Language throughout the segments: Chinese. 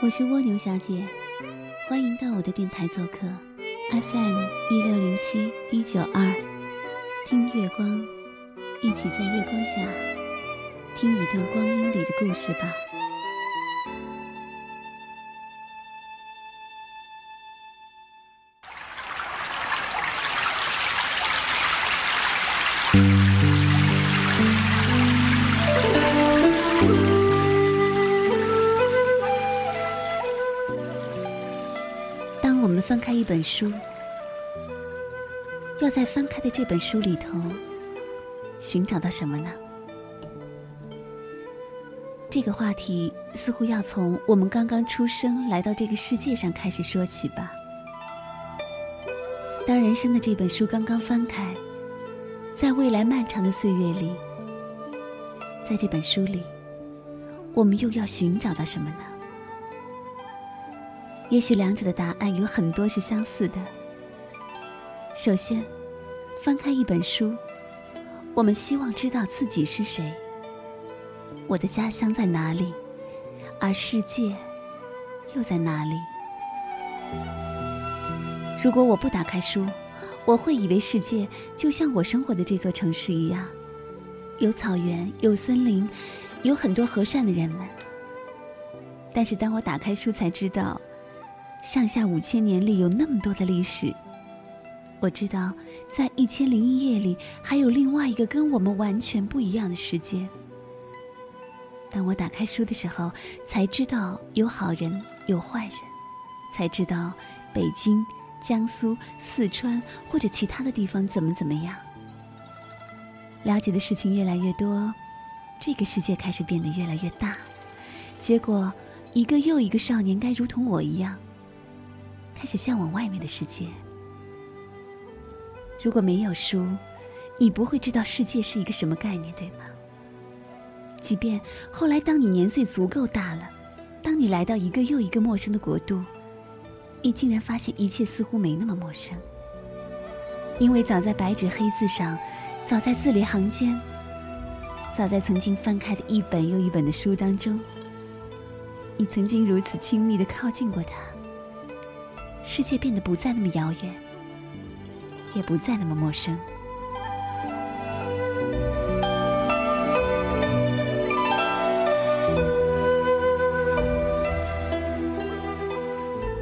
我是蜗牛小姐，欢迎到我的电台做客，FM 一六零七一九二，听月光，一起在月光下听一段光阴里的故事吧。当我们翻开一本书，要在翻开的这本书里头寻找到什么呢？这个话题似乎要从我们刚刚出生来到这个世界上开始说起吧。当人生的这本书刚刚翻开，在未来漫长的岁月里，在这本书里，我们又要寻找到什么呢？也许两者的答案有很多是相似的。首先，翻开一本书，我们希望知道自己是谁，我的家乡在哪里，而世界又在哪里？如果我不打开书，我会以为世界就像我生活的这座城市一样，有草原，有森林，有很多和善的人们。但是当我打开书，才知道。上下五千年里有那么多的历史，我知道，在一千零一夜里还有另外一个跟我们完全不一样的世界。当我打开书的时候，才知道有好人有坏人，才知道北京、江苏、四川或者其他的地方怎么怎么样。了解的事情越来越多，这个世界开始变得越来越大。结果，一个又一个少年该如同我一样。开始向往外面的世界。如果没有书，你不会知道世界是一个什么概念，对吗？即便后来，当你年岁足够大了，当你来到一个又一个陌生的国度，你竟然发现一切似乎没那么陌生。因为早在白纸黑字上，早在字里行间，早在曾经翻开的一本又一本的书当中，你曾经如此亲密的靠近过它。世界变得不再那么遥远，也不再那么陌生。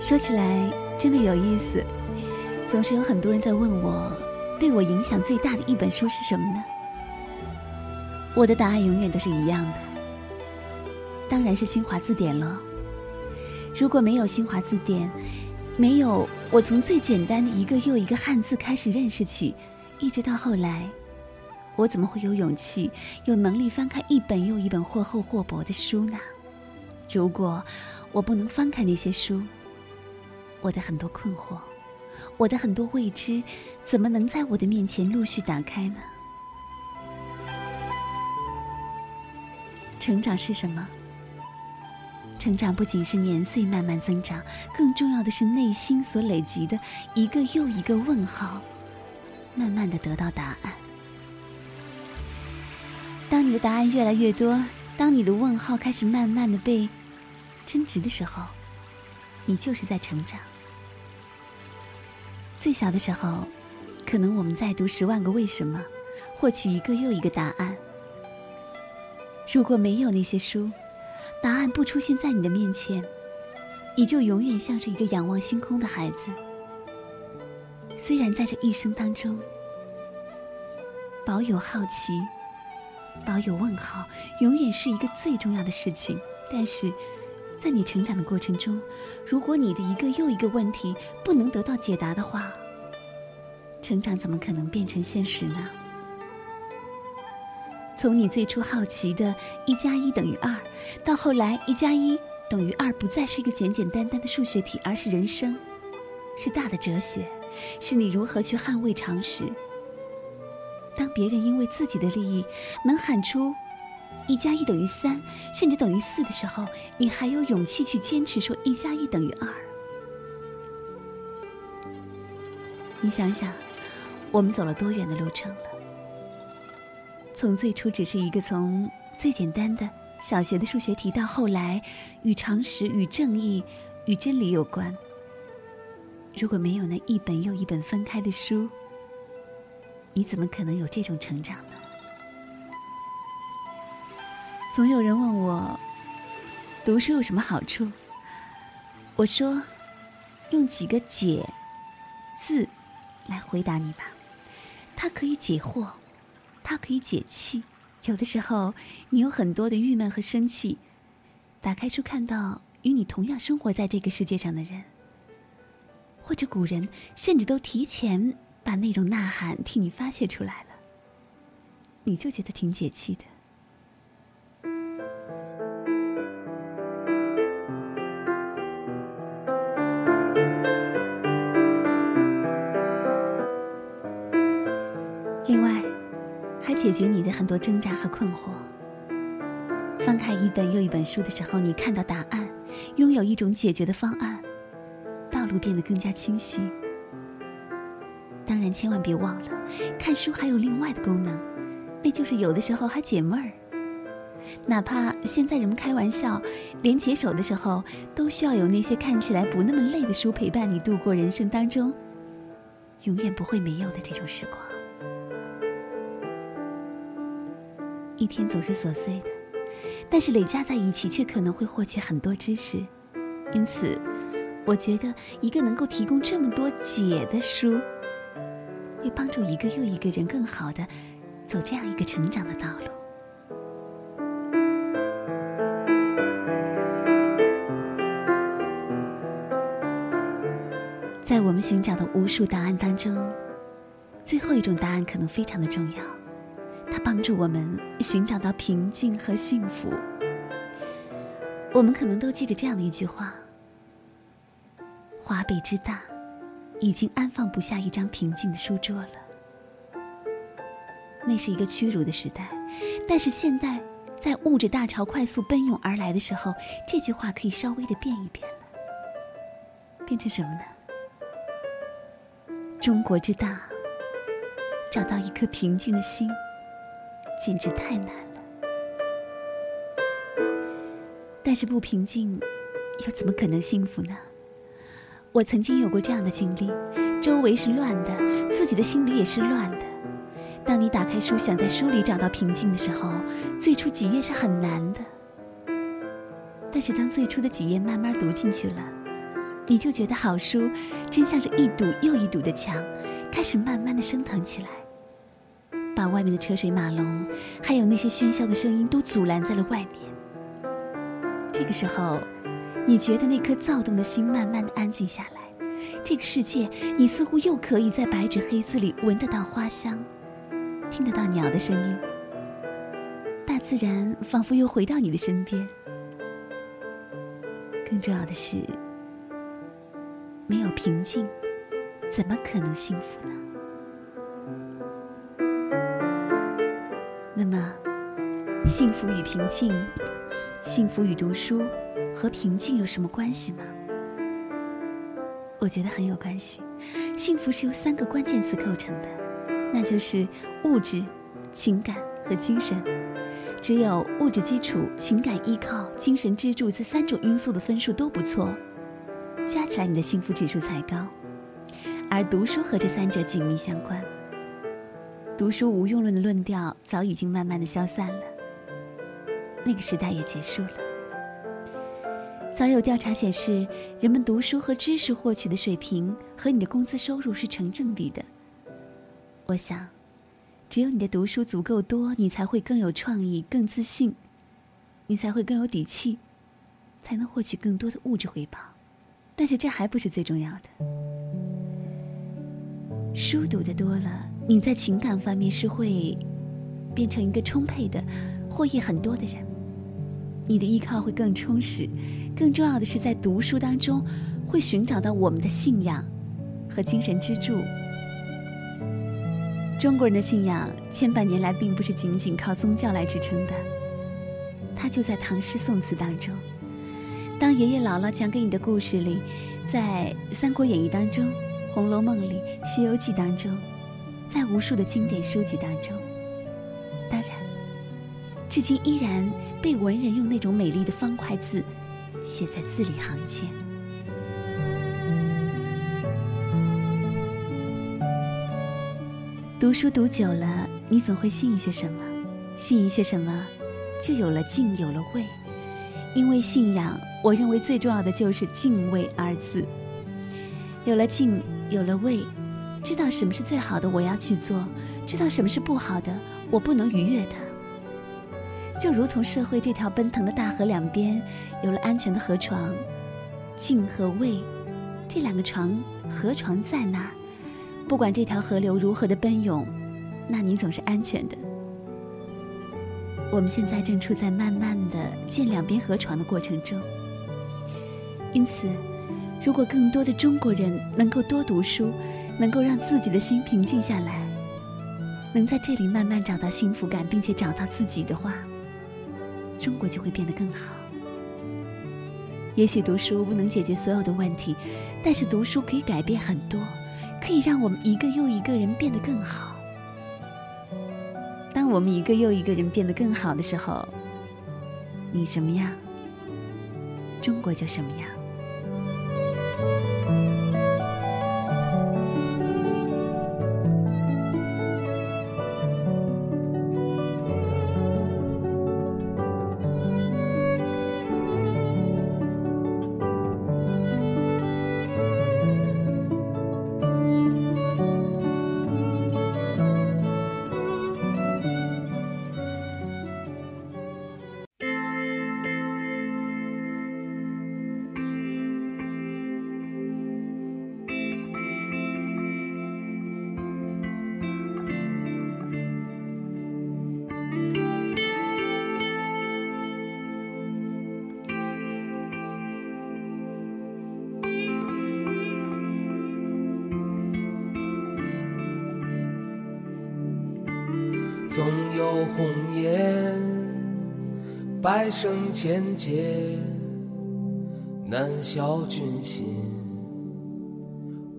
说起来真的有意思，总是有很多人在问我，对我影响最大的一本书是什么呢？我的答案永远都是一样的，当然是新华字典了。如果没有新华字典，没有，我从最简单的一个又一个汉字开始认识起，一直到后来，我怎么会有勇气、有能力翻开一本又一本或厚或薄的书呢？如果我不能翻开那些书，我的很多困惑，我的很多未知，怎么能在我的面前陆续打开呢？成长是什么？成长不仅是年岁慢慢增长，更重要的是内心所累积的一个又一个问号，慢慢的得到答案。当你的答案越来越多，当你的问号开始慢慢的被争执的时候，你就是在成长。最小的时候，可能我们在读《十万个为什么》，获取一个又一个答案。如果没有那些书，答案不出现在你的面前，你就永远像是一个仰望星空的孩子。虽然在这一生当中，保有好奇、保有问号，永远是一个最重要的事情。但是，在你成长的过程中，如果你的一个又一个问题不能得到解答的话，成长怎么可能变成现实呢？从你最初好奇的“一加一等于二”，到后来“一加一等于二”不再是一个简简单单的数学题，而是人生，是大的哲学，是你如何去捍卫常识。当别人因为自己的利益能喊出“一加一等于三”，甚至等于四的时候，你还有勇气去坚持说“一加一等于二”。你想想，我们走了多远的路程了？从最初只是一个从最简单的小学的数学题到后来与常识、与正义、与真理有关。如果没有那一本又一本分开的书，你怎么可能有这种成长呢？总有人问我，读书有什么好处？我说，用几个“解”字来回答你吧。它可以解惑，它可以解气。有的时候，你有很多的郁闷和生气，打开书看到与你同样生活在这个世界上的人，或者古人甚至都提前把那种呐喊替你发泄出来了，你就觉得挺解气的。解决你的很多挣扎和困惑。翻开一本又一本书的时候，你看到答案，拥有一种解决的方案，道路变得更加清晰。当然，千万别忘了，看书还有另外的功能，那就是有的时候还解闷儿。哪怕现在人们开玩笑，连解手的时候都需要有那些看起来不那么累的书陪伴你度过人生当中永远不会没有的这种时光。一天总是琐碎的，但是累加在一起，却可能会获取很多知识。因此，我觉得一个能够提供这么多解的书，会帮助一个又一个人更好的走这样一个成长的道路。在我们寻找的无数答案当中，最后一种答案可能非常的重要。它帮助我们寻找到平静和幸福。我们可能都记得这样的一句话：“华北之大，已经安放不下一张平静的书桌了。”那是一个屈辱的时代，但是现代，在物质大潮快速奔涌而来的时候，这句话可以稍微的变一变了，变成什么呢？中国之大，找到一颗平静的心。简直太难了，但是不平静，又怎么可能幸福呢？我曾经有过这样的经历：周围是乱的，自己的心里也是乱的。当你打开书，想在书里找到平静的时候，最初几页是很难的。但是当最初的几页慢慢读进去了，你就觉得好书真像是一堵又一堵的墙，开始慢慢的升腾起来。把外面的车水马龙，还有那些喧嚣的声音都阻拦在了外面。这个时候，你觉得那颗躁动的心慢慢的安静下来，这个世界，你似乎又可以在白纸黑字里闻得到花香，听得到鸟的声音，大自然仿佛又回到你的身边。更重要的是，没有平静，怎么可能幸福呢？幸福与平静，幸福与读书，和平静有什么关系吗？我觉得很有关系。幸福是由三个关键词构成的，那就是物质、情感和精神。只有物质基础、情感依靠、精神支柱这三种因素的分数都不错，加起来你的幸福指数才高。而读书和这三者紧密相关。读书无用论的论调早已经慢慢的消散了，那个时代也结束了。早有调查显示，人们读书和知识获取的水平和你的工资收入是成正比的。我想，只有你的读书足够多，你才会更有创意、更自信，你才会更有底气，才能获取更多的物质回报。但是这还不是最重要的，书读的多了。你在情感方面是会变成一个充沛的、获益很多的人，你的依靠会更充实。更重要的是，在读书当中会寻找到我们的信仰和精神支柱。中国人的信仰千百年来并不是仅仅靠宗教来支撑的，它就在唐诗宋词当中。当爷爷姥姥讲给你的故事里，在《三国演义》当中，《红楼梦》里，《西游记》当中。在无数的经典书籍当中，当然，至今依然被文人用那种美丽的方块字写在字里行间。读书读久了，你总会信一些什么，信一些什么，就有了敬，有了畏。因为信仰，我认为最重要的就是敬畏二字。有了敬，有了畏，知道什么是最好的，我要去做；知道什么是不好的，我不能逾越它。就如同社会这条奔腾的大河两边，有了安全的河床，敬和畏，这两个床，河床在那儿，不管这条河流如何的奔涌，那你总是安全的。我们现在正处在慢慢的建两边河床的过程中，因此。如果更多的中国人能够多读书，能够让自己的心平静下来，能在这里慢慢找到幸福感，并且找到自己的话，中国就会变得更好。也许读书不能解决所有的问题，但是读书可以改变很多，可以让我们一个又一个人变得更好。当我们一个又一个人变得更好的时候，你什么样，中国就什么样。总有红颜，百生千劫，难消君心，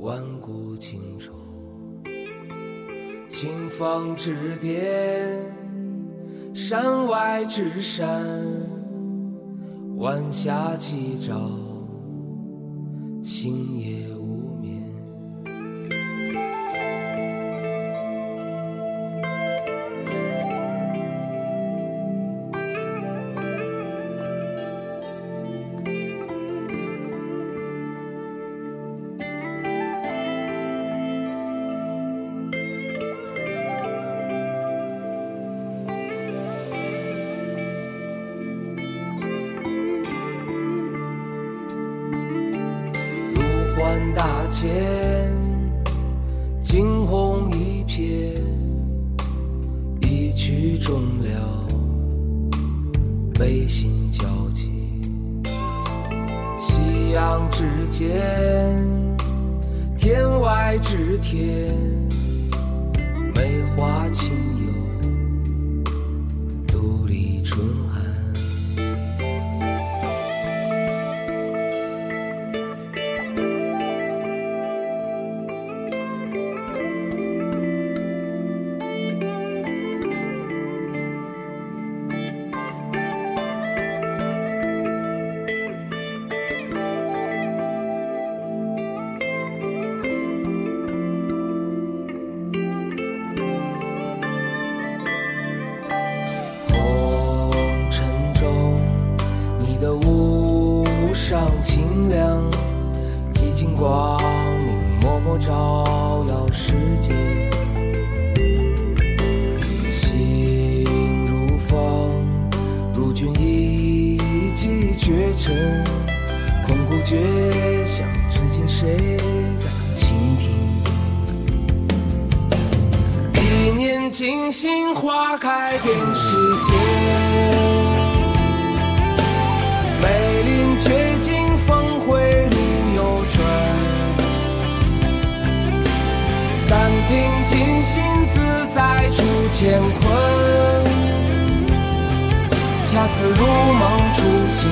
万古情仇。青风之巅，山外之山，晚霞起照，星夜。大千惊鸿一瞥，一曲终了，悲心交集。夕阳之间，天外之天，梅花清绝响，之间谁在倾听？一念惊心，花开遍世界，梅林绝境。尽心自在处乾坤，恰似如梦初醒，